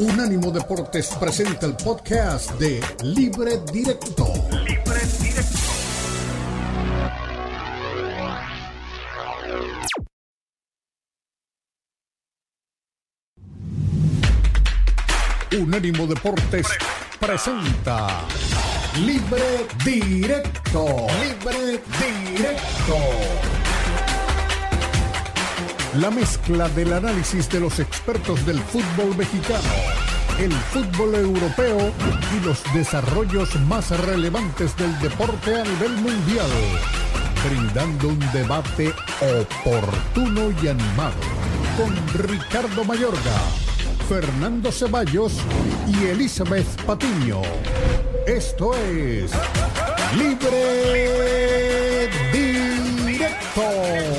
Unánimo Deportes presenta el podcast de Libre Directo. Libre Directo. Unánimo Deportes presenta Libre Directo. Libre Directo. La mezcla del análisis de los expertos del fútbol mexicano, el fútbol europeo y los desarrollos más relevantes del deporte a nivel mundial, brindando un debate oportuno y animado con Ricardo Mayorga, Fernando Ceballos y Elizabeth Patiño. Esto es Libre Directo.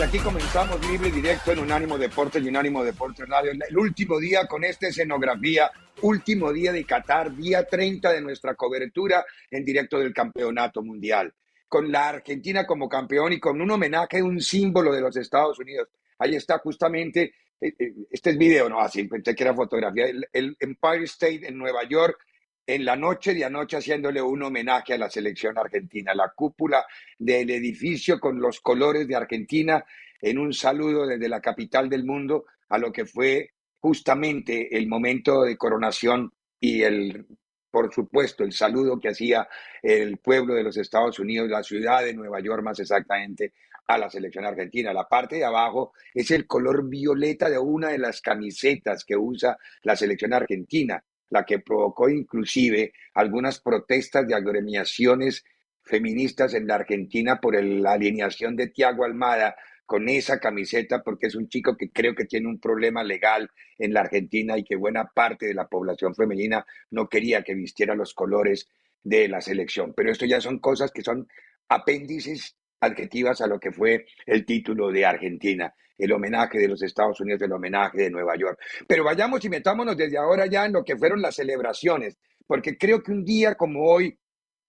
Aquí comenzamos libre directo en Unánimo Deportes y Unánimo Deportes Radio. El último día con esta escenografía, último día de Qatar, día 30 de nuestra cobertura en directo del Campeonato Mundial. Con la Argentina como campeón y con un homenaje, un símbolo de los Estados Unidos. Ahí está justamente, eh, eh, este es video, no, así pensé que era fotografía, el Empire State en Nueva York, en la noche de anoche haciéndole un homenaje a la selección argentina, la cúpula del edificio con los colores de Argentina en un saludo desde la capital del mundo a lo que fue justamente el momento de coronación y el, por supuesto, el saludo que hacía el pueblo de los Estados Unidos, la ciudad de Nueva York más exactamente, a la selección argentina. La parte de abajo es el color violeta de una de las camisetas que usa la selección argentina, la que provocó inclusive algunas protestas de agremiaciones feministas en la Argentina por la alineación de Tiago Almada con esa camiseta porque es un chico que creo que tiene un problema legal en la Argentina y que buena parte de la población femenina no quería que vistiera los colores de la selección. Pero esto ya son cosas que son apéndices adjetivas a lo que fue el título de Argentina, el homenaje de los Estados Unidos, el homenaje de Nueva York. Pero vayamos y metámonos desde ahora ya en lo que fueron las celebraciones, porque creo que un día como hoy,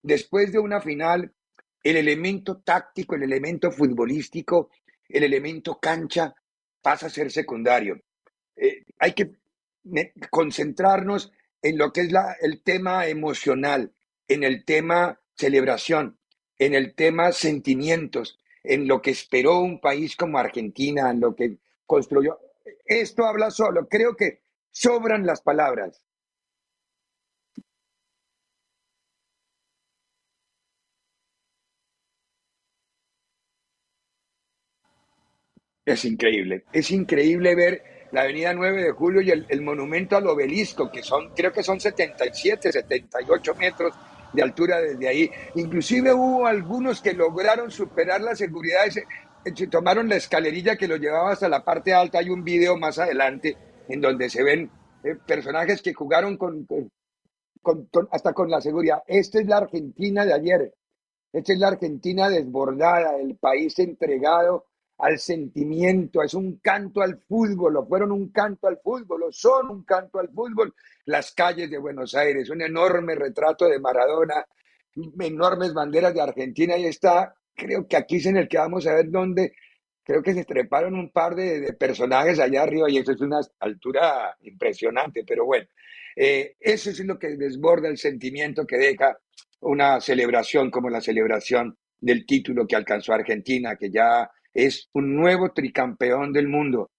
después de una final, el elemento táctico, el elemento futbolístico el elemento cancha pasa a ser secundario. Eh, hay que concentrarnos en lo que es la, el tema emocional, en el tema celebración, en el tema sentimientos, en lo que esperó un país como Argentina, en lo que construyó. Esto habla solo. Creo que sobran las palabras. Es increíble, es increíble ver la avenida 9 de Julio y el, monumento al obelisco, que son, creo que son 77, 78 metros de altura desde ahí. Inclusive hubo algunos que lograron superar la seguridad, se, se tomaron la escalerilla que lo llevaba hasta la parte alta. Hay un video más adelante en donde se ven eh, personajes que jugaron con, hasta con la seguridad. Esta es la Argentina de ayer. Esta es la Argentina desbordada, el país entregado al sentimiento, es un canto al fútbol, o fueron un canto al fútbol, o son un canto al fútbol. Las calles de Buenos Aires, un enorme retrato de Maradona, enormes banderas de Argentina, y está, creo que aquí es en el que vamos a ver dónde, creo que se treparon un par de, personajes allá arriba, y eso es una altura impresionante, pero bueno, eh, eso es lo que desborda el sentimiento que deja una celebración como la celebración del título que alcanzó Argentina, que ya es un nuevo tricampeón del mundo.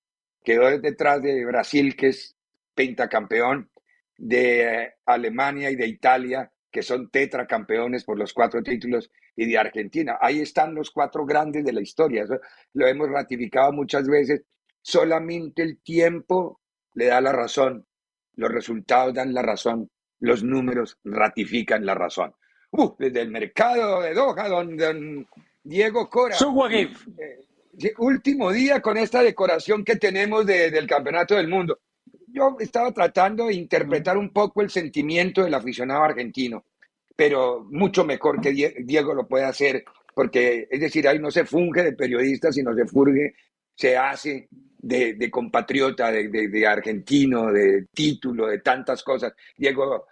Quedó detrás de Brasil, que es pentacampeón, de Alemania y de Italia, que son tetracampeones por los cuatro títulos, y de Argentina. Ahí están los cuatro grandes de la historia. lo hemos ratificado muchas veces. Solamente el tiempo le da la razón. Los resultados dan la razón. Los números ratifican la razón. Uh, desde el mercado de Doha, donde Diego Cora. Eh, último día con esta decoración que tenemos del Campeonato del Mundo. yo estaba tratando de interpretar un poco el sentimiento del aficionado argentino, pero mucho mejor que Diego lo puede hacer, porque es decir, ahí no se funge de periodista, sino se furge, se hace de, compatriota, de, argentino, de título, de tantas cosas. Diego,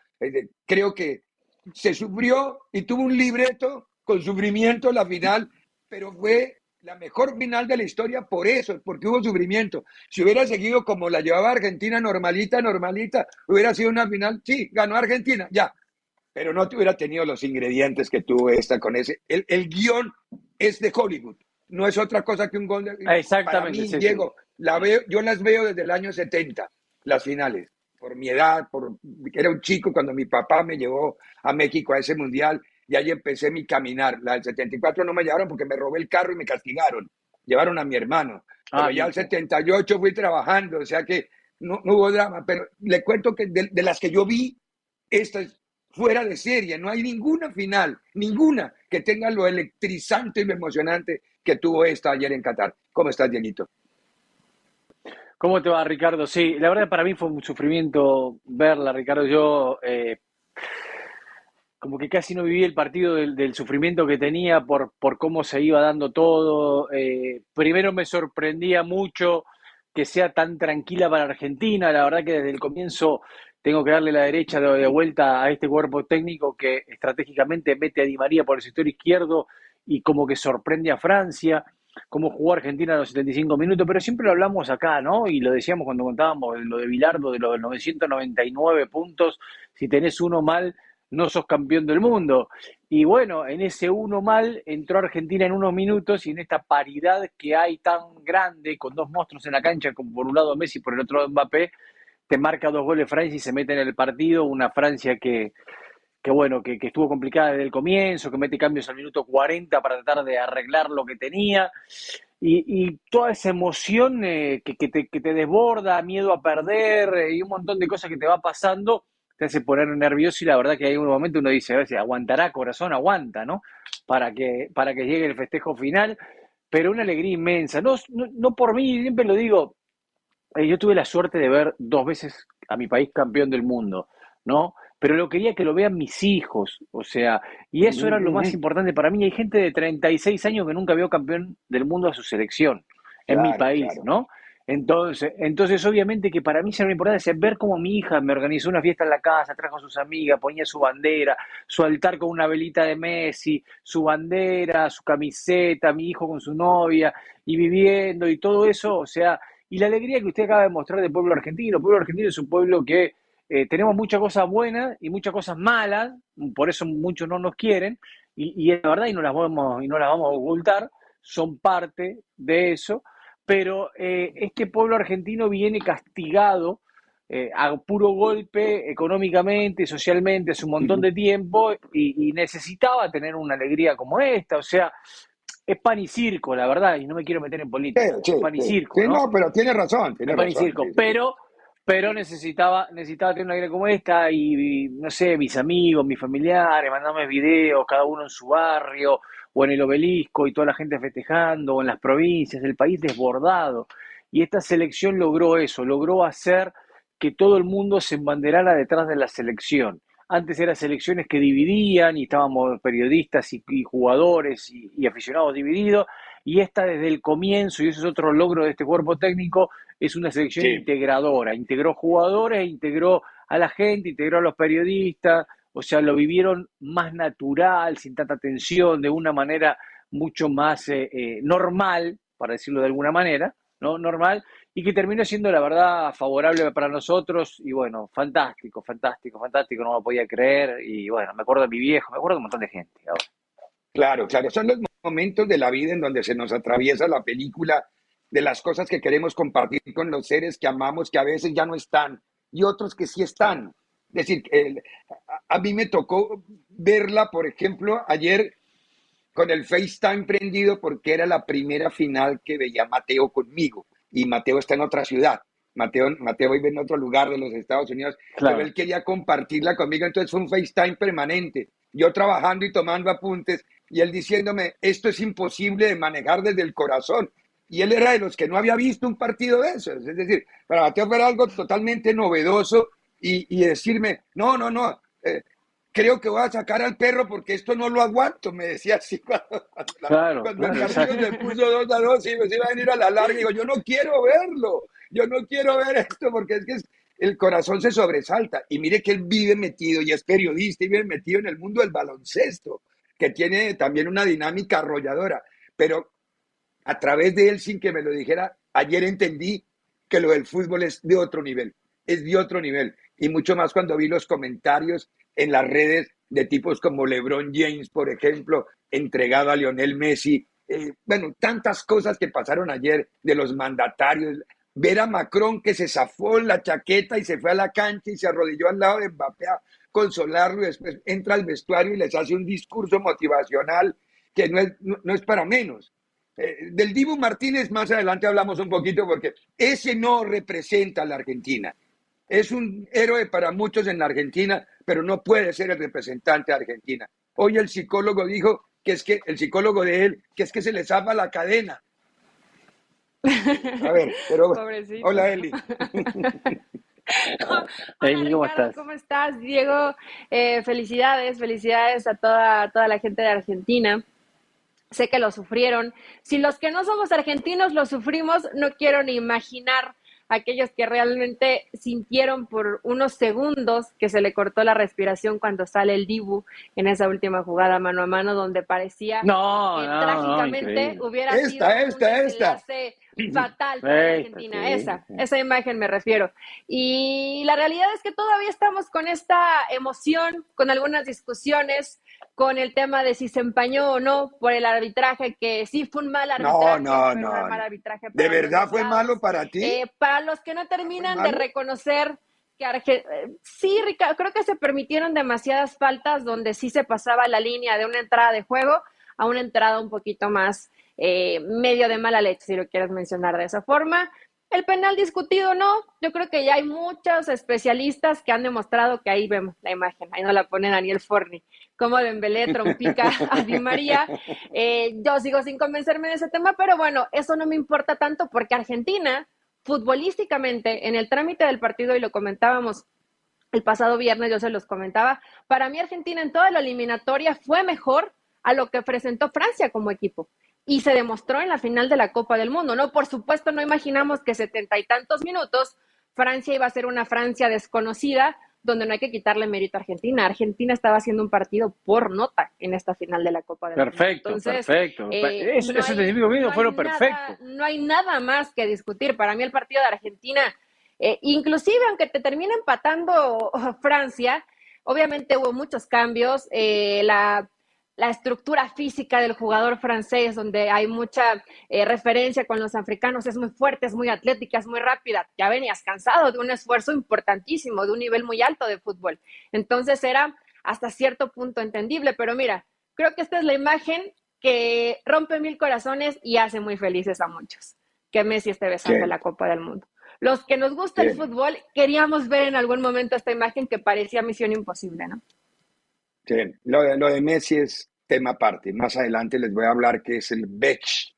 creo que se sufrió y tuvo un libreto con sufrimiento la final, pero fue la mejor final de la historia por eso, porque hubo sufrimiento. Si hubiera seguido como la llevaba Argentina, normalita, normalita, hubiera sido una final, sí, ganó Argentina, ya, pero no hubiera tenido los ingredientes que tuvo esta con ese. El, el guion es de Hollywood, no es otra cosa que un gol de... Exactamente. Para Diego, La veo, yo las veo desde el año 70, las finales, por mi edad, por era un chico cuando mi papá me llevó a México a ese mundial y ahí empecé mi caminar. La del 74 no me llevaron porque me robé el carro y me castigaron. Llevaron a mi hermano. Pero ah, ya el 78 fui trabajando, o sea que no, hubo drama. Pero le cuento que de, de las que yo vi, esta es fuera de serie. No hay ninguna final, ninguna que tenga lo electrizante y lo emocionante que tuvo esta ayer en Qatar. ¿Cómo estás, Dieguito? ¿Cómo te va, Ricardo? Sí, la verdad para mí fue un sufrimiento verla, Ricardo. Yo eh, como que casi no viví el partido del, sufrimiento que tenía por, por, cómo se iba dando todo. Eh, primero me sorprendía mucho que sea tan tranquila para Argentina. La verdad que desde el comienzo tengo que darle la derecha de, vuelta a este cuerpo técnico que estratégicamente mete a Di María por el sector izquierdo y como que sorprende a Francia cómo jugó Argentina a los 75 minutos, pero siempre lo hablamos acá, ¿no? Y lo decíamos cuando contábamos lo de Bilardo, de los 999 puntos, si tenés uno mal, no sos campeón del mundo. Y bueno, en ese uno mal entró Argentina en unos minutos y en esta paridad que hay tan grande, con dos monstruos en la cancha, como por un lado Messi, por el otro lado Mbappé, te marca dos goles Francia y se mete en el partido, una Francia que, que bueno, que, estuvo complicada desde el comienzo, que mete cambios al minuto 40 para tratar de arreglar lo que tenía. Y, toda esa emoción eh, que, te, que, te, desborda, miedo a perder eh, y un montón de cosas que te va pasando, te hace poner nervioso y la verdad que hay un momento uno dice, a veces aguantará corazón, aguanta, ¿no? Para que, para que llegue el festejo final, pero una alegría inmensa, no, no, por mí, siempre lo digo, eh, yo tuve la suerte de ver dos veces a mi país campeón del mundo, ¿no? Pero lo quería que lo vean mis hijos, o sea, y eso era lo más importante para mí. Hay gente de 36 años que nunca vio campeón del mundo a su selección en mi país, ¿no? Entonces, entonces, obviamente que para mí será importante es ver cómo mi hija me organizó una fiesta en la casa, trajo a sus amigas, ponía su bandera, su altar con una velita de Messi, su bandera, su camiseta, mi hijo con su novia, y viviendo y todo eso, o sea, y la alegría que usted acaba de mostrar del pueblo argentino. El pueblo argentino es un pueblo que eh, tenemos muchas cosas buenas y muchas cosas malas, por eso muchos no nos quieren, y, y la verdad, y no las vamos, y no las vamos a ocultar, son parte de eso pero eh, este pueblo argentino viene castigado eh, a puro golpe económicamente, socialmente, hace un montón de tiempo y, necesitaba tener una alegría como esta, o sea, es pan y circo, la verdad, y no me quiero meter en política, es pan y circo. ¿no? pero tiene razón, tiene pan y circo, pero pero necesitaba, necesitaba tener una alegría como esta y, no sé, mis amigos, mis familiares, mandarme videos, cada uno en su barrio, o en el obelisco y toda la gente festejando, o en las provincias, el país desbordado. Y esta selección logró eso, logró hacer que todo el mundo se embanderara detrás de la selección. Antes eran selecciones que dividían y estábamos periodistas y, jugadores y, aficionados divididos, y esta desde el comienzo, y eso es otro logro de este cuerpo técnico, es una selección integradora. Integró jugadores, integró a la gente, integró a los periodistas, o sea, lo vivieron más natural, sin tanta tensión, de una manera mucho más eh, eh, normal, para decirlo de alguna manera, ¿no? Normal, y que terminó siendo, la verdad, favorable para nosotros, y bueno, fantástico, fantástico, fantástico, no lo podía creer, y bueno, me acuerdo de mi viejo, me acuerdo de un montón de gente. Claro, claro, son los momentos de la vida en donde se nos atraviesa la película de las cosas que queremos compartir con los seres que amamos, que a veces ya no están, y otros que sí están. Es decir, a, mí me tocó verla, por ejemplo, ayer con el FaceTime prendido porque era la primera final que veía Mateo conmigo y Mateo está en otra ciudad. Mateo, Mateo vive en otro lugar de los Estados Unidos, pero él quería compartirla conmigo, entonces fue un FaceTime permanente. Yo trabajando y tomando apuntes y él diciéndome, esto es imposible de manejar desde el corazón. y él era de los que no había visto un partido de esos. Es decir, para Mateo fue algo totalmente novedoso y, decirme, no, no, no, eh, creo que voy a sacar al perro porque esto no lo aguanto, me decía así cuando, claro, cuando el partido se puso dos a dos y me iba a venir a la larga y digo, yo no quiero verlo, yo no quiero ver esto porque es que el corazón se sobresalta. Y mire que él vive metido y es periodista y vive metido en el mundo del baloncesto, que tiene también una dinámica arrolladora. Pero a través de él, sin que me lo dijera, ayer entendí que lo del fútbol es de otro nivel, es de otro nivel. Y mucho más cuando vi los comentarios en las redes de tipos como LeBron James, por ejemplo, entregado a Lionel Messi. Eh, bueno, tantas cosas que pasaron ayer de los mandatarios. Ver a Macron que se zafó la chaqueta y se fue a la cancha y se arrodilló al lado de Mbappé a consolarlo y después entra al vestuario y les hace un discurso motivacional que no es, no, es para menos. Eh, del Dibu Martínez más adelante hablamos un poquito porque ese no representa a la Argentina. Es un héroe para muchos en la Argentina, pero no puede ser el representante de Argentina. Hoy el psicólogo dijo que es que el psicólogo de él, que es que se le zapa la cadena. A ver, pero hola Eli. Hola, ¿cómo estás? ¿Cómo estás, Diego? Eh, felicidades, felicidades a toda, toda la gente de Argentina. Sé que lo sufrieron. Si los que no somos argentinos lo sufrimos, no quiero ni imaginar aquellos que realmente sintieron por unos segundos que se le cortó la respiración cuando sale el Dibu en esa última jugada mano a mano donde parecía que trágicamente hubiera sido esta, esta. Fatal para Argentina, esa, esa imagen me refiero. Y la realidad es que todavía estamos con esta emoción, con algunas discusiones, con el tema de si se empañó o no por el arbitraje, que sí fue un mal arbitraje. No, no, no. Arbitraje ¿De verdad fue malo para ti? Eh, para los que no terminan de reconocer que eh, sí, Ricardo, creo que se permitieron demasiadas faltas donde sí se pasaba la línea de una entrada de juego a una entrada un poquito más eh, medio de mala leche, si lo quieres mencionar de esa forma. El penal discutido no, yo creo que ya hay muchos especialistas que han demostrado que ahí vemos la imagen, ahí no la pone Daniel Forni, como Dembélé trompica a Di María. Eh, yo sigo sin convencerme de ese tema, pero bueno, eso no me importa tanto porque Argentina, futbolísticamente, en el trámite del partido, y lo comentábamos el pasado viernes, yo se los comentaba, para mí Argentina en toda la eliminatoria fue mejor a lo que presentó Francia como equipo y se demostró en la final de la Copa del Mundo, ¿no? Por supuesto, no imaginamos que setenta y tantos minutos Francia iba a ser una Francia desconocida, donde no hay que quitarle mérito a Argentina. Argentina estaba haciendo un partido por nota en esta final de la Copa del Mundo. Perfecto, perfecto. Eh, ese, no fue perfecto. no hay nada más que discutir. Para mí el partido de Argentina, eh, inclusive aunque te termine empatando Francia, obviamente hubo muchos cambios. Eh, la la estructura física del jugador francés, donde hay mucha eh, referencia con los africanos, es muy fuerte, es muy atlética, es muy rápida. Ya venías cansado de un esfuerzo importantísimo, de un nivel muy alto de fútbol. Entonces era hasta cierto punto entendible, pero mira, creo que esta es la imagen que rompe mil corazones y hace muy felices a muchos, que Messi esté besando la Copa del Mundo. Los que nos gusta el fútbol queríamos ver en algún momento esta imagen que parecía misión imposible, ¿no? Sí, lo de, lo de Messi es tema aparte. Más adelante les voy a hablar que es el BESH,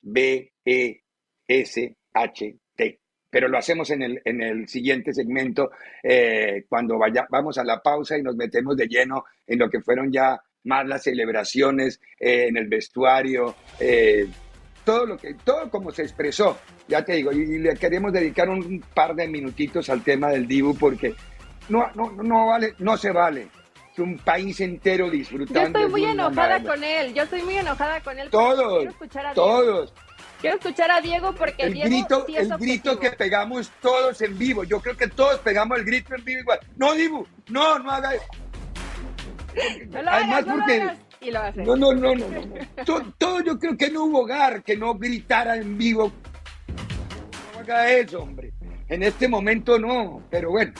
B-E-S-H-T. Pero lo hacemos en el, en el siguiente segmento, eh, cuando vaya, vamos a la pausa y nos metemos de lleno en lo que fueron ya más las celebraciones eh, en el vestuario, eh, todo lo que, todo como se expresó, ya te digo, y, le queremos dedicar un par de minutitos al tema del Dibu porque no, no, no vale, no se vale un país entero disfrutando. Yo estoy muy enojada con él, yo estoy muy enojada con él. Todos, todos. Quiero escuchar a Diego porque el Diego grito, el grito que pegamos todos en vivo. Yo creo que todos pegamos el grito en vivo igual. No, Dibu, no, no haga eso. Además, porque y lo hace. No, no, no, no, todo, todo, yo creo que no hubo hogar que no gritara en vivo. No haga eso, hombre. En este momento no, pero bueno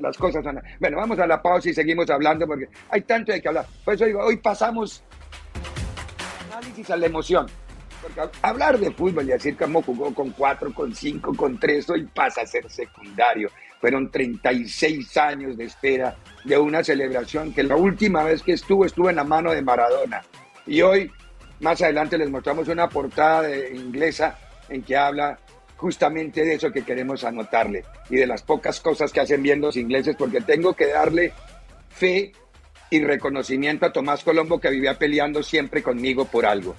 las cosas son... Bueno, vamos a la pausa y seguimos hablando porque hay tanto de que hablar. Por eso digo, hoy pasamos análisis a la emoción. Porque hablar de fútbol y decir cómo jugó con cuatro, con cinco, con tres, hoy pasa a ser secundario. Fueron 36 años de espera de una celebración que la última vez que estuvo estuvo en la mano de Maradona. Y hoy Más adelante les mostramos una portada inglesa en que habla justamente de eso que queremos anotarle y de las pocas cosas que hacen bien los ingleses, porque tengo que darle fe y reconocimiento a Tomás Colombo que vivía peleando siempre conmigo por algo.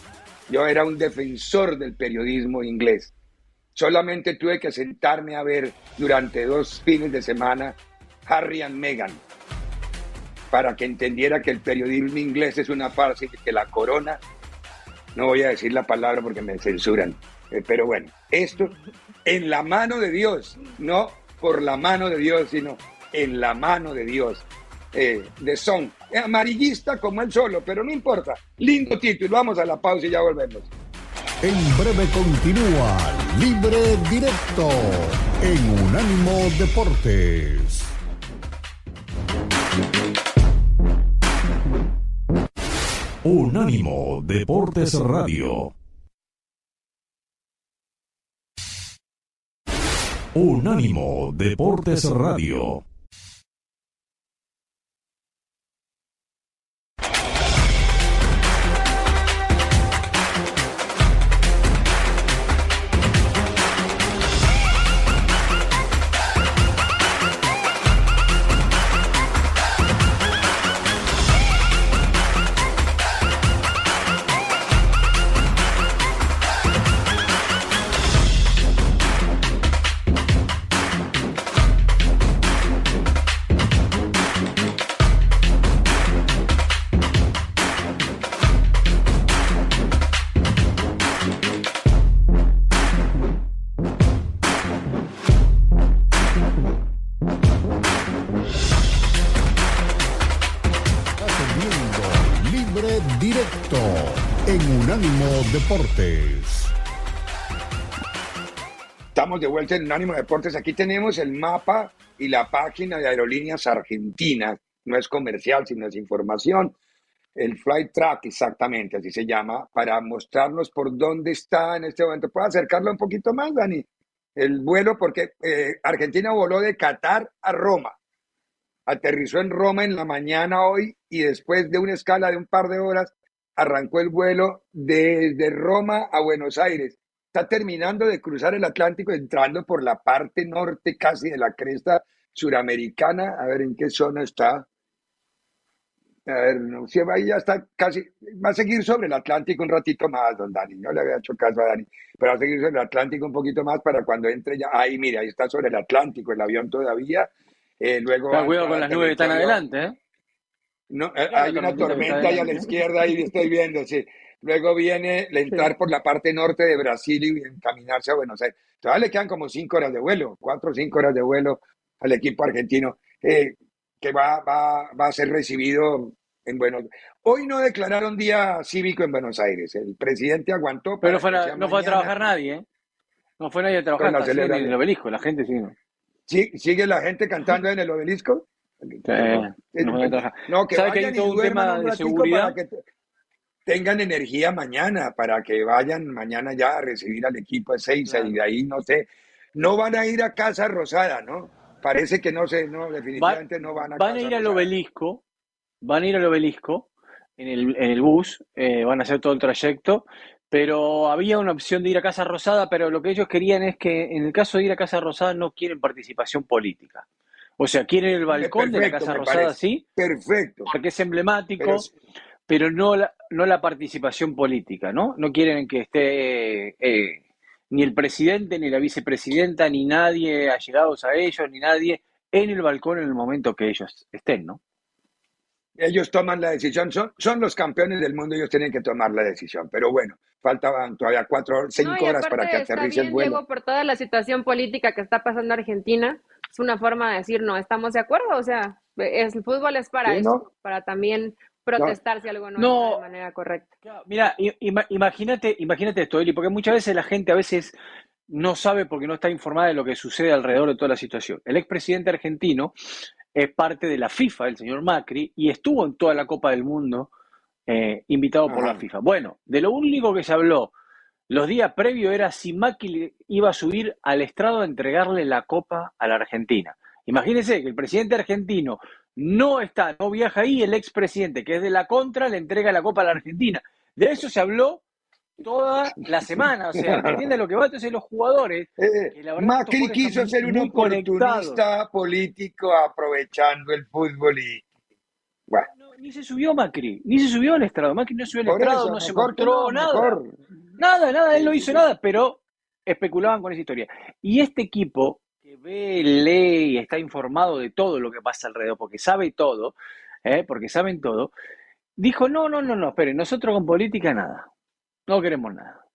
Yo era un defensor del periodismo inglés. Solamente tuve que sentarme a ver durante dos fines de semana Harry and Meghan para que entendiera que el periodismo inglés es una farsa y que la corona, no voy a decir la palabra porque me censuran, pero bueno, esto en la mano de Dios, no por la mano de Dios, sino en la mano de Dios. Eh, de Son, amarillista como él solo, pero no importa. Lindo título, vamos a la pausa y ya volvemos. En breve continúa Libre Directo en Unánimo Deportes. Unánimo Deportes Radio. Unánimo Deportes Radio. Deportes. Estamos de vuelta en Unánimo Deportes. Aquí tenemos el mapa y la página de Aerolíneas Argentinas. No es comercial, sino es información. El Flight Track, exactamente, así se llama, para mostrarnos por dónde está en este momento. ¿Puedo acercarlo un poquito más, Dani? El vuelo, porque eh, Argentina voló de Qatar a Roma. Aterrizó en Roma en la mañana hoy y después de una escala de un par de horas arrancó el vuelo desde Roma a Buenos Aires. Está terminando de cruzar el Atlántico, entrando por la parte norte casi de la cresta suramericana. A ver en qué zona está. A ver, no, si ahí ya está casi, va a seguir sobre el Atlántico un ratito más, don Dani. No le había hecho caso a Dani, pero va a seguir sobre el Atlántico un poquito más para cuando entre ya. Ahí, mira, ahí está sobre el Atlántico el avión todavía. Eh, luego. cuidado con las nubes que están adelante, ¿eh? No, eh, hay una tormenta ahí a la izquierda, ahí estoy viendo, sí. Luego viene el entrar por la parte norte de Brasil y encaminarse a Buenos Aires. Todavía le quedan como cinco horas de vuelo, cuatro o cinco horas de vuelo al equipo argentino, eh, que va, va, va a ser recibido en Buenos Aires. Hoy no declararon día cívico en Buenos Aires. El presidente aguantó. Pero no fue a trabajar nadie, ¿eh? No fue nadie a trabajar en el obelisco, la gente sigue. ¿Sí? ¿Sigue la gente cantando en el obelisco? No, que vayan que hay todo un tema de seguridad? Para que tengan energía mañana, para que vayan mañana ya a recibir al equipo de seis y de ahí, no sé, no van a ir a Casa Rosada, ¿no? Parece que no sé, no, definitivamente no van a Van a ir al obelisco, van a ir al obelisco en el, en el bus, eh, van a hacer todo el trayecto, pero había una opción de ir a Casa Rosada, pero lo que ellos querían es que en el caso de ir a Casa Rosada no quieren participación política. O sea, quieren el balcón de la Casa Rosada, sí. Perfecto. Porque es emblemático, pero, no, la, no la participación política, ¿no? No quieren que esté eh, ni el presidente, ni la vicepresidenta, ni nadie allegados a ellos, ni nadie en el balcón en el momento que ellos estén, ¿no? Ellos toman la decisión, son, son los campeones del mundo, ellos tienen que tomar la decisión. Pero bueno, faltaban todavía cuatro, cinco horas para que aterrice el vuelo. por toda la situación política que está pasando en Argentina, es una forma de decir no estamos de acuerdo, o sea, el fútbol es para eso, para también protestar si algo no, está de manera correcta. Mira, imagínate, imagínate esto, Eli, porque muchas veces la gente a veces no sabe porque no está informada de lo que sucede alrededor de toda la situación. El expresidente argentino es parte de la FIFA, el señor Macri, y estuvo en toda la Copa del Mundo eh, invitado por la FIFA. Bueno, de lo único que se habló los días previos era si Macri iba a subir al estrado a entregarle la copa a la Argentina. Imagínense que el presidente argentino no está, no viaja ahí, el expresidente, que es de la contra, le entrega la copa a la Argentina. De eso se habló toda la semana. O sea, entiende lo que va? Entonces los jugadores... Eh, Macri quiso ser un oportunista político aprovechando el fútbol y... Bueno. Ni se subió Macri, ni se subió al estrado. Macri no subió al estrado, no se mostró nada. Nada, nada, él no hizo nada, pero especulaban con esa historia. Y este equipo que ve, lee y está informado de todo lo que pasa alrededor, porque sabe todo, ¿eh? porque saben todo, dijo, no, no, no, no, esperen, nosotros con política nada, no queremos nada.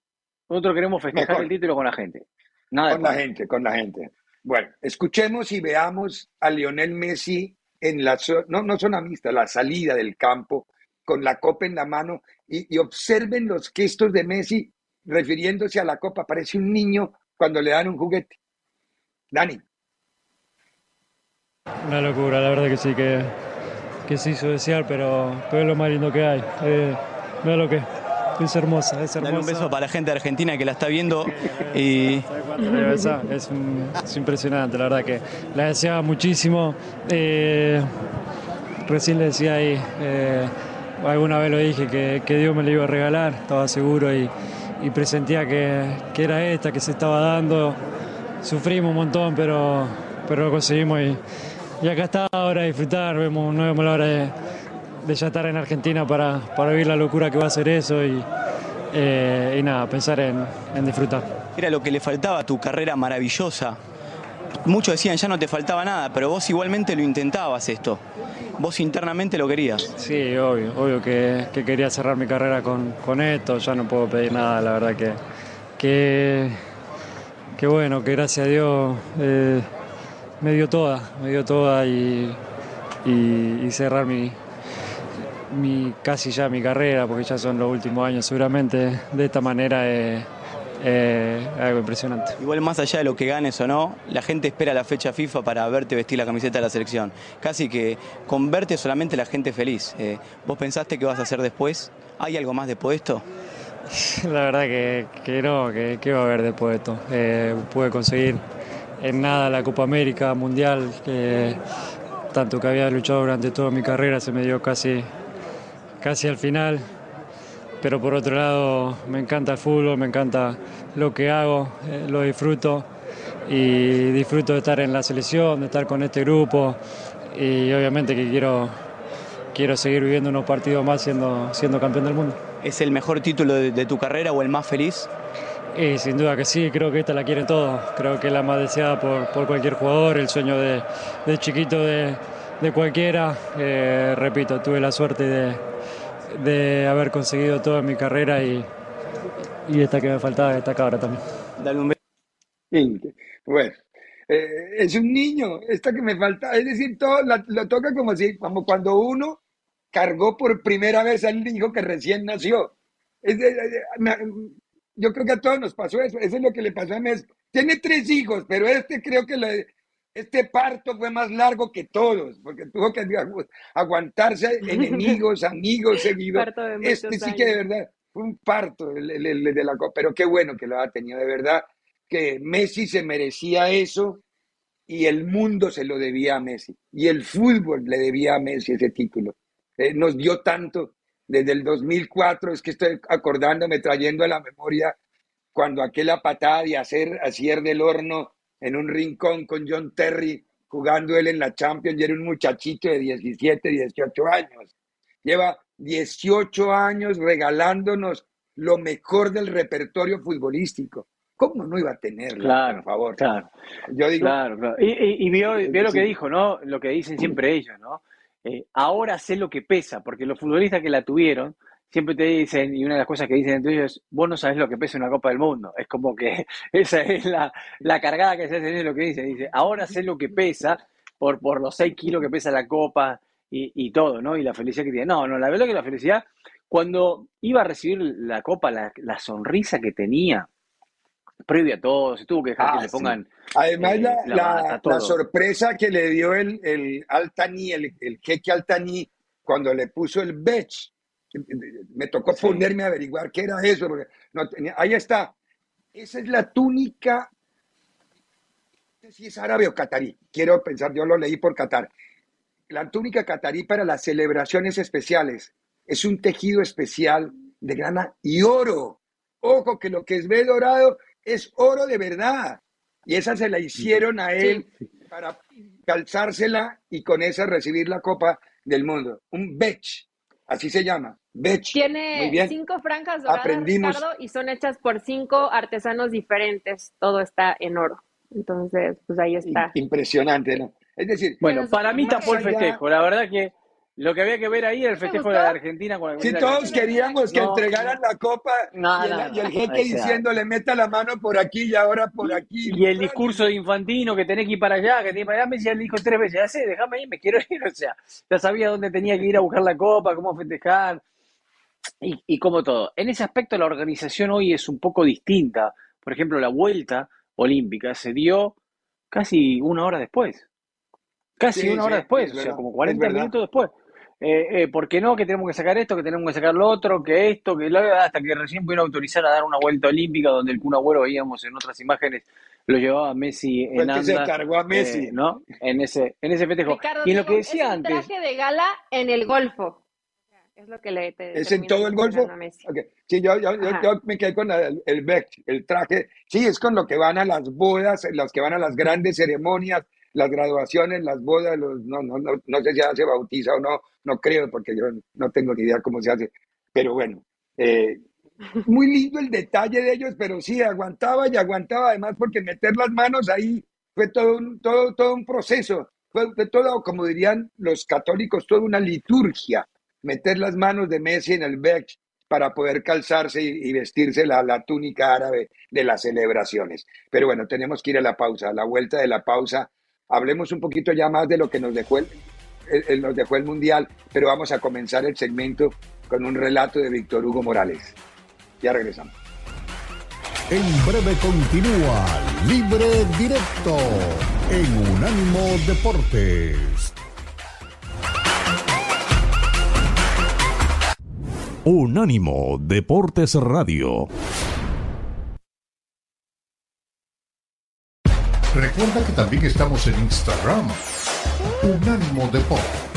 Nosotros queremos festejar el título con la gente. Nada con la gente, con la gente. Bueno, escuchemos y veamos a Lionel Messi en la no, no son amistas, la salida del campo con la copa en la mano y, y, observen los gestos de Messi refiriéndose a la copa. Parece un niño cuando le dan un juguete. Dani. Una locura, la verdad que sí, que, que se hizo desear, pero, pero es lo más lindo que hay. Eh, mira lo que es hermosa, es hermosa. un beso para la gente de Argentina que la está viendo y... Es, es, impresionante, la verdad que la deseaba muchísimo. Eh, recién le decía ahí, eh, alguna vez lo dije, que, que, Dios me la iba a regalar, estaba seguro y, y presentía que, que, era esta, que se estaba dando. Sufrimos un montón, pero, pero lo conseguimos y, y acá está ahora a disfrutar, vemos, no vemos la hora de, de ya estar en Argentina para, para vivir la locura que va a ser eso y, eh, y nada, pensar en, en disfrutar. Era lo que le faltaba a tu carrera maravillosa. Muchos decían ya no te faltaba nada, pero vos igualmente lo intentabas esto. Vos internamente lo querías. Sí, obvio, obvio que, que quería cerrar mi carrera con, con, esto, ya no puedo pedir nada, la verdad que, que, que bueno, que gracias a Dios eh, me dio toda, me dio toda y, y, y cerrar mi, mi, casi ya mi carrera, porque ya son los últimos años seguramente, de esta manera es algo impresionante. Igual más allá de lo que ganes o no, la gente espera la fecha FIFA para verte vestir la camiseta de la selección. Casi que con verte solamente la gente feliz. Eh, ¿Vos pensaste que vas a hacer después? ¿Hay algo más después de esto? La verdad que, que no, que, que, va a haber después de esto. Eh, pude conseguir en nada la Copa América Mundial, tanto que había luchado durante toda mi carrera, se me dio casi casi al final. Pero por otro lado, me encanta el fútbol, me encanta lo que hago, eh, lo disfruto y disfruto de estar en la selección, de estar con este grupo y obviamente que quiero, quiero seguir viviendo unos partidos más siendo, siendo campeón del mundo. ¿Es el mejor título de, tu carrera o el más feliz? Y sin duda que sí, creo que esta la quieren todos, creo que es la más deseada por, por cualquier jugador, el sueño de, de chiquito de, de cualquiera. Eh, repito, tuve la suerte de, de haber conseguido toda mi carrera y, y esta que me faltaba, esta cabra también. Dale un. Bueno, eh, es un niño, esta que me falta, es decir, todo lo toca como si, como cuando uno cargó por primera vez al hijo que recién nació. Es yo creo que a todos nos pasó eso, eso es lo que le pasó a Messi. Tiene tres hijos, pero este creo que le, este parto fue más largo que todos, porque tuvo que aguantarse enemigos, amigos, seguidores. Este sí que de verdad fue un parto el, de la Copa, pero qué bueno que lo ha tenido, de verdad que Messi se merecía eso y el mundo se lo debía a Messi y el fútbol le debía a Messi ese título. Eh, nos dio tanto desde el 2004, es que estoy acordándome, trayendo a la memoria cuando aquella patada de hacer, hacer del horno en un rincón con John Terry jugando él en la Champions y era un muchachito de 17, 18 años. Lleva 18 años regalándonos lo mejor del repertorio futbolístico. ¿Cómo no iba a tenerlo, claro, por favor? Claro, Yo digo, claro, claro. Y, vio, lo que dijo, ¿no? Lo que dicen siempre ellos, ¿no? Eh, ahora sé lo que pesa, porque los futbolistas que la tuvieron siempre te dicen, y una de las cosas que dicen entre ellos, vos no sabés lo que pesa una Copa del Mundo. Es como que esa es la, la cargada que se hace en lo que dice. Dice, ahora sé lo que pesa por, por los 6 kilos que pesa la Copa y, y, todo, ¿no? Y la felicidad que tiene. No, no, la verdad que la felicidad, cuando iba a recibir la Copa, la, la sonrisa que tenía, previo a todo, se tuvo que dejar que ah, le pongan. Además, la, eh, la, la, sorpresa que le dio el, el Altani, el, el jeque Altani, cuando le puso el Bech me tocó ponerme a averiguar qué era eso, porque no tenía, ahí está. Esa es la túnica, no sé si es árabe o catarí, quiero pensar, yo lo leí por Qatar. La túnica catarí para las celebraciones especiales es un tejido especial de grana y oro. Ojo que lo que es ve dorado es oro de verdad. Y esa se la hicieron a él para calzársela y con esa recibir la Copa del Mundo. Un Bech, así se llama. Bech. Tiene cinco franjas doradas, Aprendimos. y son hechas por cinco artesanos diferentes. Todo está en oro. Entonces, pues ahí está. Impresionante, ¿no? Es decir, bueno, para mí tapó el festejo. La verdad que lo que había que ver ahí era el festejo de la Argentina con Si todos queríamos que entregaran la copa y, el, jeque diciéndole meta la mano por aquí y ahora por aquí. Y el discurso de Infantino que tenés que ir para allá, que tenés que para allá, me decía, dijo tres veces, ya sé, déjame ir, me quiero ir. O sea, ya sabía dónde tenía que ir a buscar la copa, cómo festejar y, y como todo. En ese aspecto la organización hoy es un poco distinta. Por ejemplo, la vuelta olímpica se dio casi una hora después. Casi una hora después, o sea, como 40 minutos después eh, eh, ¿por qué no? Que tenemos que sacar esto, que tenemos que sacar lo otro, que esto, que lo, hasta que recién pudieron autorizar a dar una vuelta olímpica donde el Kun Agüero veíamos en otras imágenes lo llevaba Messi en anda, se cargó a Messi, eh, ¿no? En ese en ese festejo. y en lo que decía es un traje de gala en el Golfo. Es lo que le ¿Es en todo el Golfo? Okay. Sí, yo, yo, yo, me quedé con el, el, el traje. Sí, es con lo que van a las bodas, los que van a las grandes ceremonias, las graduaciones, las bodas, los, no, no, no, no sé si ya se bautiza o no, no creo, porque yo no tengo ni idea cómo se hace. Pero bueno, eh, muy lindo el detalle de ellos, pero sí, aguantaba y aguantaba, además, porque meter las manos ahí fue todo un, todo, todo un proceso, fue, todo, como dirían los católicos, toda una liturgia, meter las manos de Messi en el Bech para poder calzarse y, vestirse la, la, túnica árabe de las celebraciones. Pero bueno, tenemos que ir a la pausa, a la vuelta de la pausa hablemos un poquito ya más de lo que nos dejó el, Mundial, pero vamos a comenzar el segmento con un relato de Víctor Hugo Morales. Ya regresamos. En breve continúa Libre Directo en Unánimo Deportes. Unánimo Deportes Radio. Recuerda que también estamos en Instagram. Unánimo Deportes.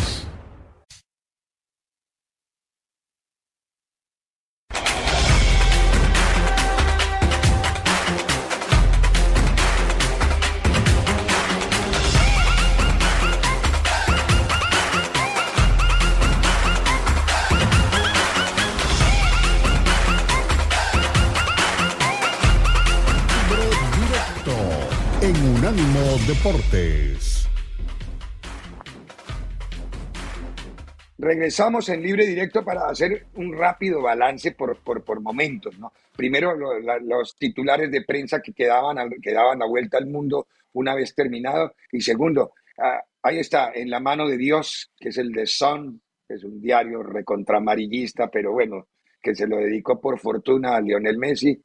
Regresamos en libre directo para hacer un rápido balance por, por, momentos. ¿no? Primero, los titulares de prensa que quedaban, que daban la vuelta al mundo una vez terminado. Y segundo, ah, ahí está, en la mano de Dios, que es el de Sun, que es un diario recontramarillista, pero bueno, que se lo dedicó por fortuna a Lionel Messi,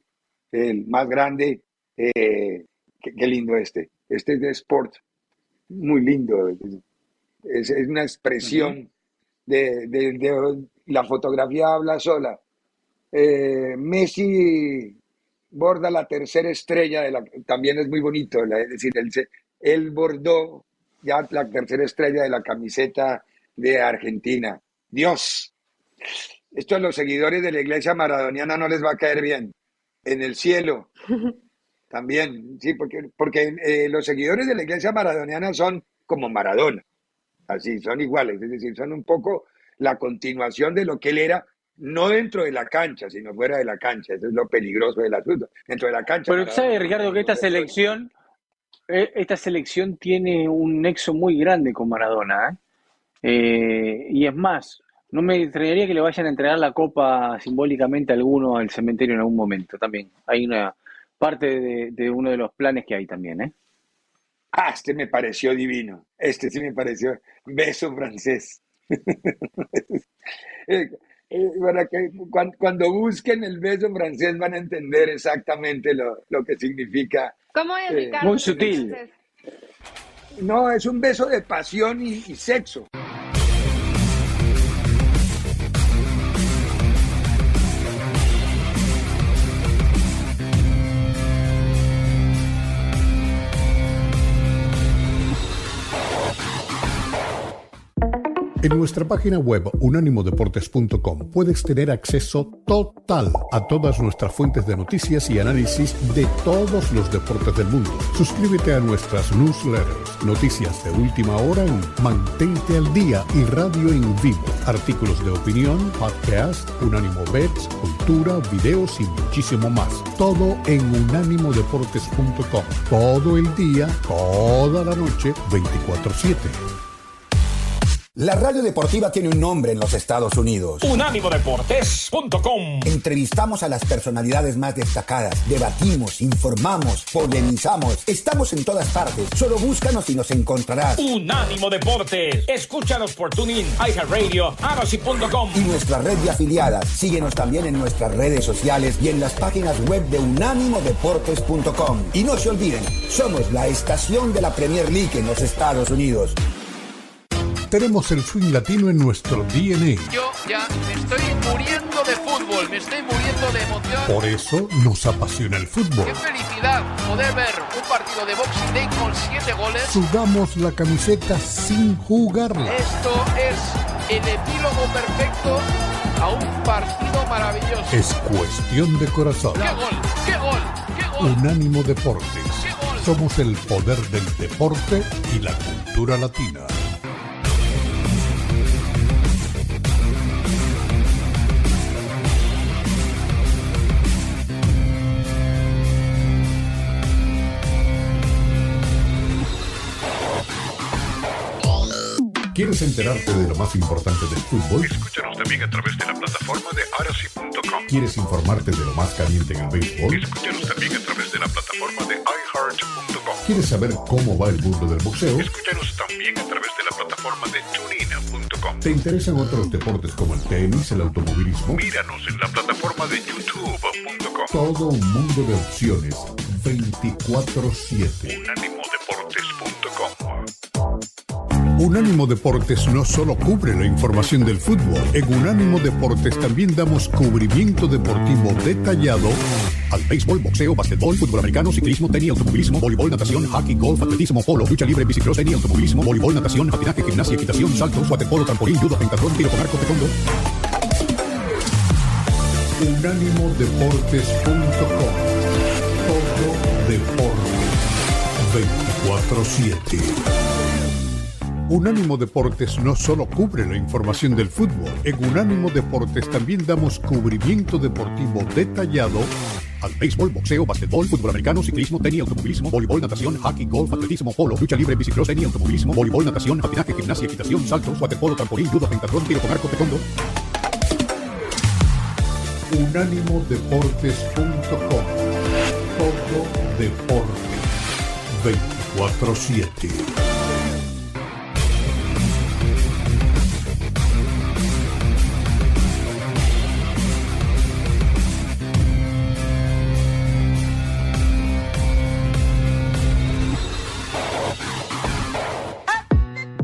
el más grande. Eh, qué lindo este. Este es de Sport, muy lindo. Es, una expresión de, la fotografía habla sola. Eh, Messi borda la tercera estrella de la, también es muy bonito, es decir, él, él bordó ya la tercera estrella de la camiseta de Argentina. Dios, esto a los seguidores de la iglesia maradoniana no les va a caer bien. En el cielo, También, sí, porque, porque eh, los seguidores de la iglesia maradoniana son como Maradona, así, son iguales, es decir, son un poco la continuación de lo que él era, no dentro de la cancha, sino fuera de la cancha, eso es lo peligroso del asunto, dentro de la cancha. Pero sabe, Ricardo, que esta selección, eh, esta selección tiene un nexo muy grande con Maradona, ¿eh? y es más, no me extrañaría que le vayan a entregar la copa simbólicamente a alguno al cementerio en algún momento también. Hay una parte de, uno de los planes que hay también, ¿eh? Ah, este me pareció divino. Este sí me pareció beso francés. Eh, eh, que cuando, busquen el beso francés van a entender exactamente lo, que significa. ¿Cómo es, eh, Muy sutil. No, es un beso de pasión y sexo. En nuestra página web unánimodeportes.com puedes tener acceso total a todas nuestras fuentes de noticias y análisis de todos los deportes del mundo. Suscríbete a nuestras newsletters, noticias de última hora en Mantente al Día y Radio en Vivo, artículos de opinión, podcast, Unánimo Bets, cultura, videos y muchísimo más. Todo en unánimodeportes.com. Todo el día, toda la noche, 24/7. La radio deportiva tiene un nombre en los Estados Unidos. Unánimodeportes.com Entrevistamos a las personalidades más destacadas, debatimos, informamos, polemizamos. Estamos en todas partes. Solo búscanos y nos encontrarás. Unánimo Deportes. Escúchanos por TuneIn, iHeartRadio, Anosi.com y nuestra red de afiliadas. Síguenos también en nuestras redes sociales y en las páginas web de unánimodeportes.com. Y no se olviden, somos la estación de la Premier League en los Estados Unidos. Tenemos el swing latino en nuestro DNA. Yo ya me estoy muriendo de fútbol, me estoy muriendo de emoción. Por eso nos apasiona el fútbol. Qué felicidad poder ver un partido de Boxing Day con siete goles. Sudamos la camiseta sin jugarla. Esto es el epílogo perfecto a un partido maravilloso. Es cuestión de corazón. ¡Qué gol! ¡Qué gol! ¡Qué gol! Unánimo Deportes. ¡Qué gol! Somos el poder del deporte y la cultura latina. ¿Quieres enterarte de lo más importante del fútbol? Escúchanos también a través de la plataforma de arasi.com. ¿Quieres informarte de lo más caliente en el béisbol? Escúchanos también a través de la plataforma de iHeart.com. ¿Quieres saber cómo va el mundo del boxeo? Escúchanos también a través de la plataforma de tunina.com. ¿Te interesan otros deportes como el tenis, el automovilismo? Míranos en la plataforma de youtube.com. Todo un mundo de opciones 24/7. Unánimodeportes.com. Unánimo Deportes no solo cubre la información del fútbol, en Unánimo Deportes también damos cubrimiento deportivo detallado al béisbol, boxeo, básquetbol, fútbol americano, ciclismo, tenis, automovilismo, voleibol, natación, hockey, golf, atletismo, polo, lucha libre, bicicross, tenis, automovilismo, voleibol, natación, patinaje, gimnasia, equitación, saltos, waterpolo, trampolín, judo, pentatlón, tiro con arco, taekwondo. Unánimodeportes.com Todo deporte 24-7 Unánimo Deportes no solo cubre la información del fútbol, en Unánimo Deportes también damos cubrimiento deportivo detallado al béisbol, boxeo, básquetbol, fútbol americano, ciclismo, tenis, automovilismo, voleibol, natación, hockey, golf, atletismo, polo, lucha libre, bicicross, tenis, automovilismo, voleibol, natación, patinaje, gimnasia, equitación, saltos, waterpolo, trampolín, judo, pentatlón, tiro con arco, taekwondo. Unánimodeportes.com Todo deporte 24-7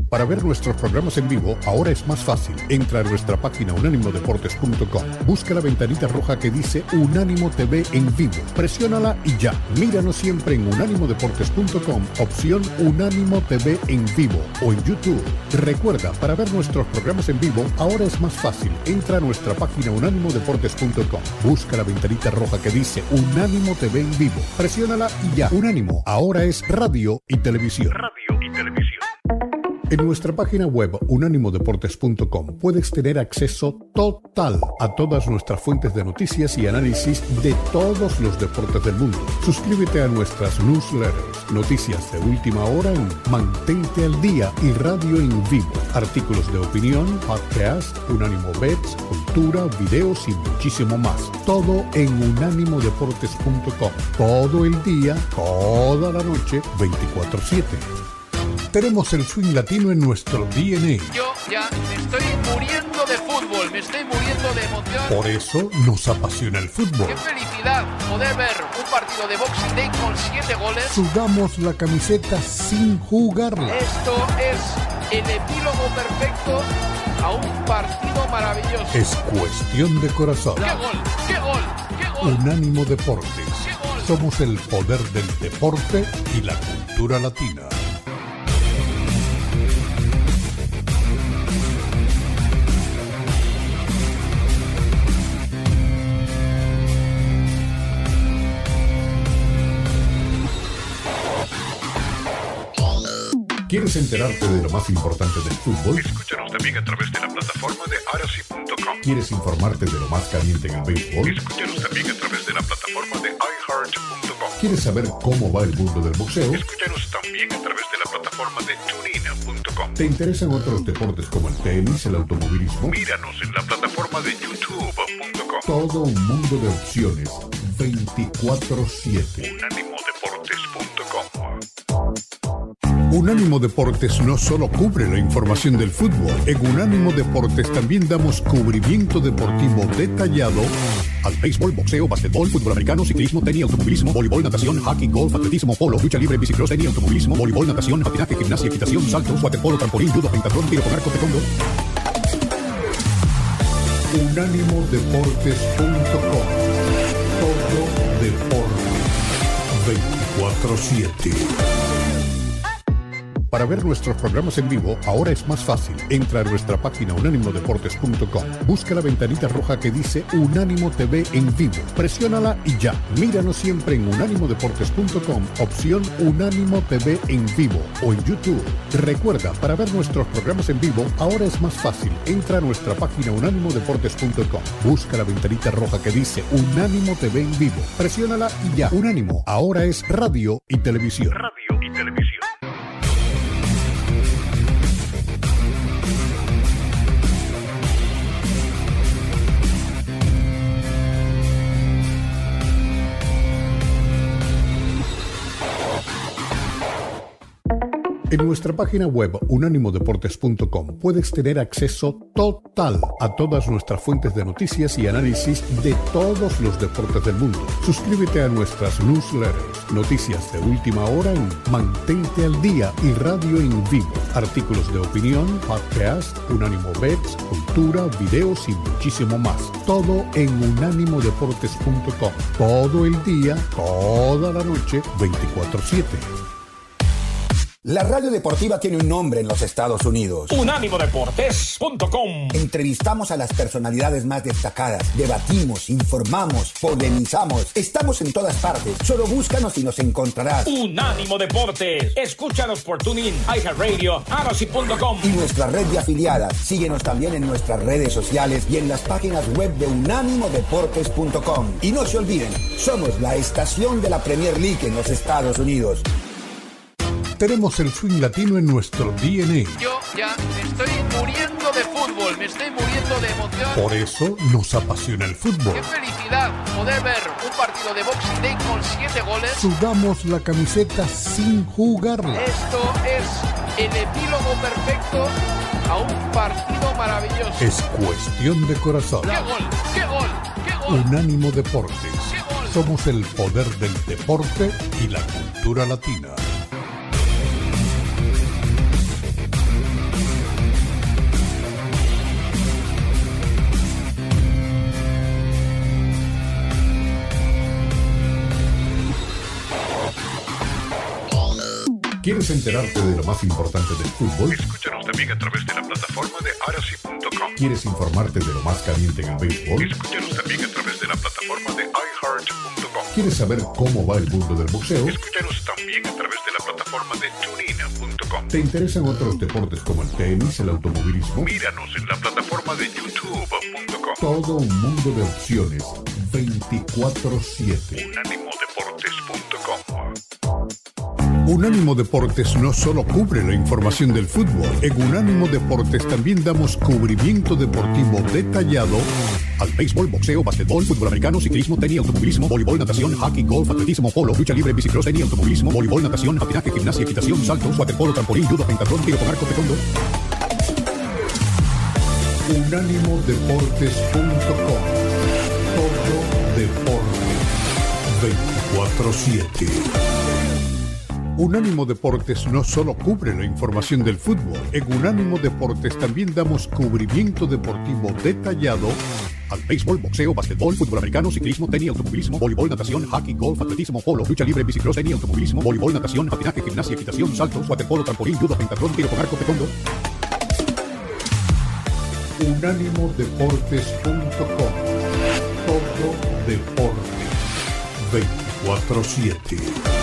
Para ver nuestros programas en vivo, ahora es más fácil. Entra a nuestra página unánimodeportes.com. Busca la ventanita roja que dice Unánimo TV en vivo. Presiónala y ya. Míranos siempre en unánimodeportes.com, opción Unánimo TV en vivo o en YouTube. Recuerda, para ver nuestros programas en vivo, ahora es más fácil. Entra a nuestra página unánimodeportes.com. Busca la ventanita roja que dice Unánimo TV en vivo. Presiónala y ya. Unánimo, ahora es radio y televisión. Radio y televisión. En nuestra página web unánimodeportes.com puedes tener acceso total a todas nuestras fuentes de noticias y análisis de todos los deportes del mundo. Suscríbete a nuestras newsletters, noticias de última hora en Mantente al Día y Radio en Vivo, artículos de opinión, podcast, Unánimo Bets, cultura, videos y muchísimo más. Todo en unánimodeportes.com. Todo el día, toda la noche, 24/7. Tenemos el swing latino en nuestro DNA. Yo ya me estoy muriendo de fútbol, me estoy muriendo de emoción. Por eso nos apasiona el fútbol. Qué felicidad poder ver un partido de Boxing Day con siete goles. Sudamos la camiseta sin jugarla. Esto es el epílogo perfecto a un partido maravilloso. Es cuestión de corazón. ¡Qué gol! ¡Qué gol! ¡Qué gol! Unánimo Deportes. Somos el poder del deporte y la cultura latina. ¿Quieres enterarte de lo más importante del fútbol? Escúchanos también a través de la plataforma de arasi.com. ¿Quieres informarte de lo más caliente en el béisbol? Escúchanos también a través de la plataforma de iHeart.com. ¿Quieres saber cómo va el mundo del boxeo? Escúchanos también a través de la plataforma de tunina.com. ¿Te interesan otros deportes como el tenis, el automovilismo? Míranos en la plataforma de youtube.com. Todo un mundo de opciones 24/7. Unánimo Deportes no solo cubre la información del fútbol, en Unánimo Deportes también damos cubrimiento deportivo detallado al béisbol, boxeo, basquetbol, fútbol americano, ciclismo, tenis, automovilismo, voleibol, natación, hockey, golf, atletismo, polo, lucha libre, bicicross, tenis, automovilismo, voleibol, natación, patinaje, gimnasia, equitación, saltos, waterpolo, trampolín, judo, pentatlón, tiro con arco, taekwondo. Unánimodeportes.com Todo deporte 24-7. Para ver nuestros programas en vivo, ahora es más fácil. Entra a nuestra página unánimodeportes.com. Busca la ventanita roja que dice Unánimo TV en vivo. Presiónala y ya. Míranos siempre en unánimodeportes.com, opción Unánimo TV en vivo o en YouTube. Recuerda, para ver nuestros programas en vivo, ahora es más fácil. Entra a nuestra página unánimodeportes.com. Busca la ventanita roja que dice Unánimo TV en vivo. Presiónala y ya. Unánimo, ahora es radio y televisión. Radio y televisión. En nuestra página web unánimodeportes.com puedes tener acceso total a todas nuestras fuentes de noticias y análisis de todos los deportes del mundo. Suscríbete a nuestras newsletters, noticias de última hora en Mantente al Día y Radio en Vivo, artículos de opinión, podcast, Unánimo Bets, cultura, videos y muchísimo más. Todo en unánimodeportes.com. Todo el día, toda la noche, 24/7. La radio deportiva tiene un nombre en los Estados Unidos. Unánimodeportes.com. Entrevistamos a las personalidades más destacadas, debatimos, informamos, polemizamos. Estamos en todas partes. Solo búscanos y nos encontrarás. Unánimo Deportes. Escúchanos por TuneIn, iHeartRadio, arasi.com. Y nuestra red de afiliadas. Síguenos también en nuestras redes sociales y en las páginas web de unánimodeportes.com. Y no se olviden, somos la estación de la Premier League en los Estados Unidos. Tenemos el swing latino en nuestro DNA. Yo ya me estoy muriendo de fútbol, me estoy muriendo de emoción. Por eso nos apasiona el fútbol. Qué felicidad poder ver un partido de Boxing Day con siete goles. Sudamos la camiseta sin jugarla. Esto es el epílogo perfecto a un partido maravilloso. Es cuestión de corazón. ¡Qué gol! ¡Qué gol! ¡Qué gol! Unánimo Deportes. ¡Qué gol! Somos el poder del deporte y la cultura latina. ¿Quieres enterarte de lo más importante del fútbol? Escúchanos también a través de la plataforma de arasi.com. ¿Quieres informarte de lo más caliente en el béisbol? Escúchanos también a través de la plataforma de iHeart.com. ¿Quieres saber cómo va el mundo del boxeo? Escúchanos también a través de la plataforma de tunina.com. ¿Te interesan otros deportes como el tenis, el automovilismo? Míranos en la plataforma de youtube.com. Todo un mundo de opciones 24/7. Unánimodeportes.com. Unánimo Deportes no solo cubre la información del fútbol, en Unánimo Deportes también damos cubrimiento deportivo detallado al béisbol, boxeo, basquetbol, fútbol americano, ciclismo, tenis, automovilismo, voleibol, natación, hockey, golf, atletismo, polo, lucha libre, bicicross, tenis, automovilismo, voleibol, natación, patinaje, gimnasia, equitación, saltos, waterpolo, trampolín, judo, pentatlón, tiro con arco, taekwondo. Unánimodeportes.com Todo deporte 24-7. Unánimo Deportes no solo cubre la información del fútbol, en Unánimo Deportes también damos cubrimiento deportivo detallado al béisbol, boxeo, basquetbol, fútbol americano, ciclismo, tenis, automovilismo, voleibol, natación, hockey, golf, atletismo, polo, lucha libre, bicicross, tenis, automovilismo, voleibol, natación, patinaje, gimnasia, equitación, saltos, waterpolo, trampolín, judo, pentatlón, tiro con arco, taekwondo. Unánimodeportes.com Todo deporte 24-7.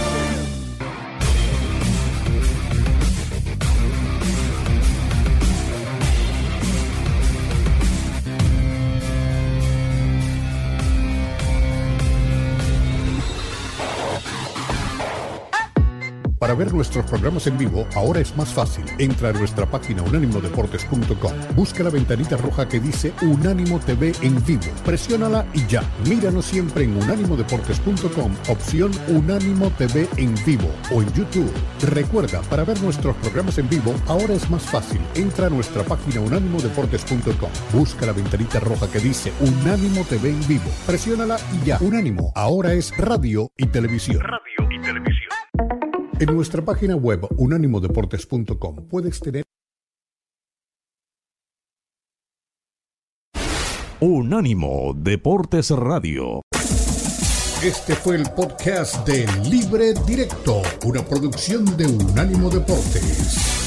Para ver nuestros programas en vivo, ahora es más fácil. Entra a nuestra página unánimodeportes.com. Busca la ventanita roja que dice Unánimo TV en vivo. Presiónala y ya. Míranos siempre en unánimodeportes.com, opción Unánimo TV en vivo o en YouTube. Recuerda, para ver nuestros programas en vivo, ahora es más fácil. Entra a nuestra página unánimodeportes.com. Busca la ventanita roja que dice Unánimo TV en vivo. Presiónala y ya. Unánimo, ahora es radio y televisión. Radio y televisión. En nuestra página web unánimodeportes.com puedes tener Unánimo Deportes Radio. Este fue el podcast de Libre Directo, una producción de Unánimo Deportes.